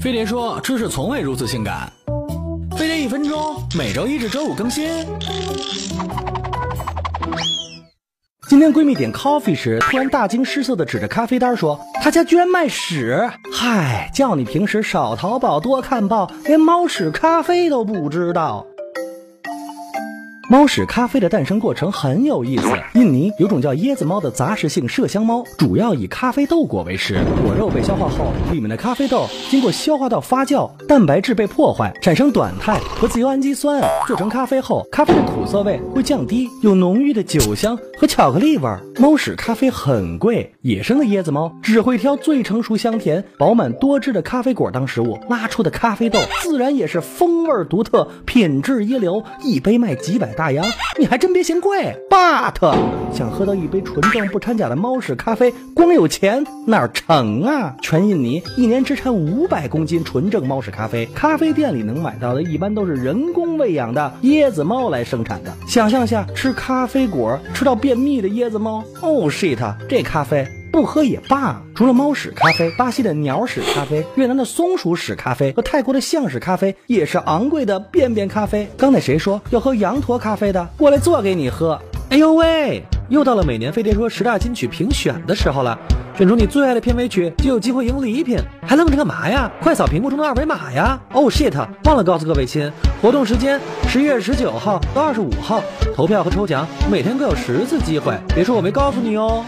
飞碟说：“知识从未如此性感。”飞碟一分钟，每周一至周五更新。今天闺蜜点 coffee 时，突然大惊失色的指着咖啡单说：“他家居然卖屎！嗨，叫你平时少淘宝多看报，连猫屎咖啡都不知道。”猫屎咖啡的诞生过程很有意思。印尼有种叫椰子猫的杂食性麝香猫，主要以咖啡豆果为食。果肉被消化后，里面的咖啡豆经过消化道发酵，蛋白质被破坏，产生短肽和自由氨基酸，做成咖啡后，咖啡的苦涩味会降低，有浓郁的酒香和巧克力味。猫屎咖啡很贵，野生的椰子猫只会挑最成熟、香甜、饱满多汁的咖啡果当食物，拉出的咖啡豆自然也是风味独特，品质一流，一杯卖几百。大洋，你还真别嫌贵。But 想喝到一杯纯正不掺假的猫屎咖啡，光有钱哪成啊？全印尼一年只产五百公斤纯正猫屎咖啡，咖啡店里能买到的一般都是人工喂养的椰子猫来生产的。想象下吃咖啡果吃到便秘的椰子猫，Oh shit，这咖啡。不喝也罢。除了猫屎咖啡，巴西的鸟屎咖啡，越南的松鼠屎咖啡和泰国的象屎咖啡也是昂贵的便便咖啡。刚才谁说要喝羊驼咖啡的？过来做给你喝。哎呦喂，又到了每年飞碟说十大金曲评选的时候了，选出你最爱的片尾曲就有机会赢礼品。还愣着干嘛呀？快扫屏幕中的二维码呀！Oh shit，忘了告诉各位亲，活动时间十一月十九号到二十五号，投票和抽奖每天各有十次机会。别说我没告诉你哦。